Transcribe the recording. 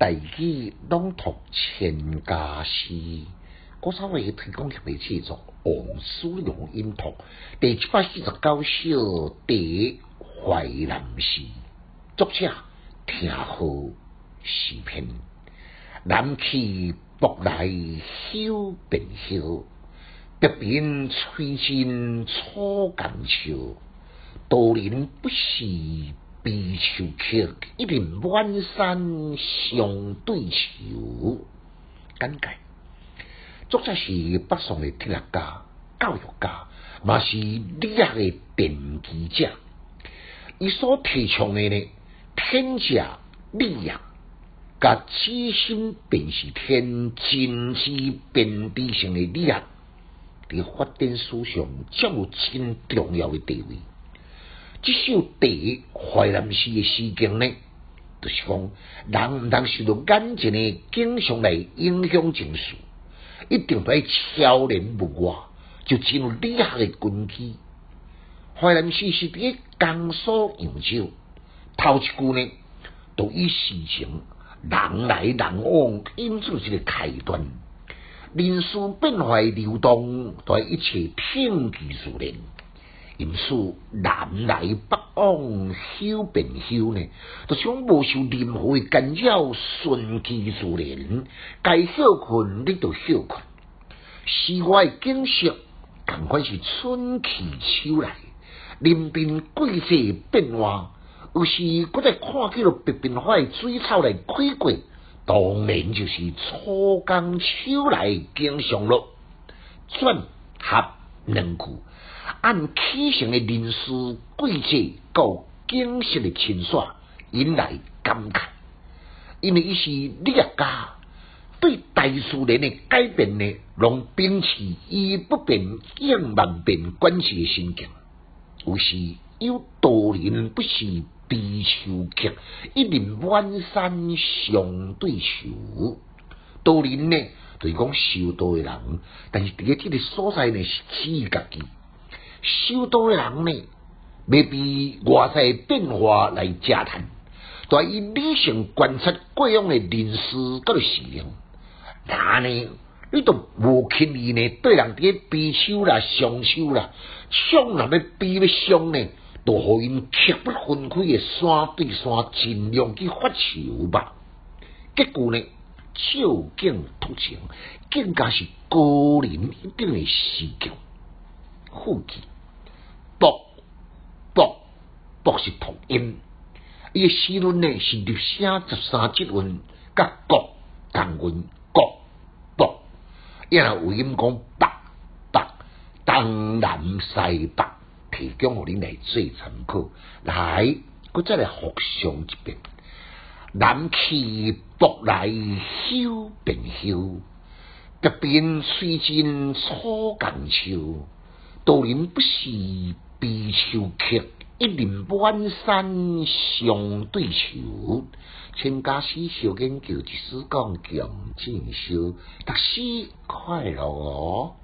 大器朗读千家诗，我稍微提供给你制作《王叔阳音图》第七百四十九首第淮南诗，作者听好诗篇，南去北来休变休，别边吹尽楚江秋，多年不识。悲秋曲，一林满山相对愁。简介：作者是北宋的铁学家、教育家，嘛是理学的奠基者。伊所提倡的呢，天下理业，甲知心便是天，真知便知性的理学，伫发展史上占有真重要的地位。这首第一淮南诗的诗经呢，就是讲人毋通受到眼前的景象来影响情绪，一定要超然物外，就进入理学的根基。淮南诗是伫江苏扬州，头一句呢，都以事情人来人往，引出一个开端，人事变化流动，在一切天机自然。因此，南来北往，休变休呢，就想无受任何的干扰，顺其自然。该休困，你就休困。世外景色，同款是春去秋来，人变季节变化。有时，搁再看起了白变化的水草来开过，当然就是初江秋来景象咯。转合两句。按起成的人事、季节、到景色的清刷，引来感慨。因为伊是理学家，对大自然的改变呢，拢秉持以不变应万变关系的心境。有时有道人不是悲秋曲，一林满山相对愁。道人呢，就是讲修道的人，但是伫个即个所在呢，是自家己。修道的人呢，未被外在变化来加谈，在以理性观察各样的人事个事情，那呢，你都无轻易呢对人哋悲手啦、伤手啦，伤人要悲要伤呢，都互因刻不分开的山对山，尽量去发愁吧。结果呢，照镜突情，更加是高人一定的事情。副句，是同音，伊个诗论呢是六声十三节韵，甲国同韵国博，然后有音讲北北东南西北，提供互你来做参考。来，我再来复上一遍：南去北来休变休，北边吹尽楚江秋。道人不是悲秋曲，一林满山相对愁。千家诗小研究，一时讲强进修，读诗快乐哦。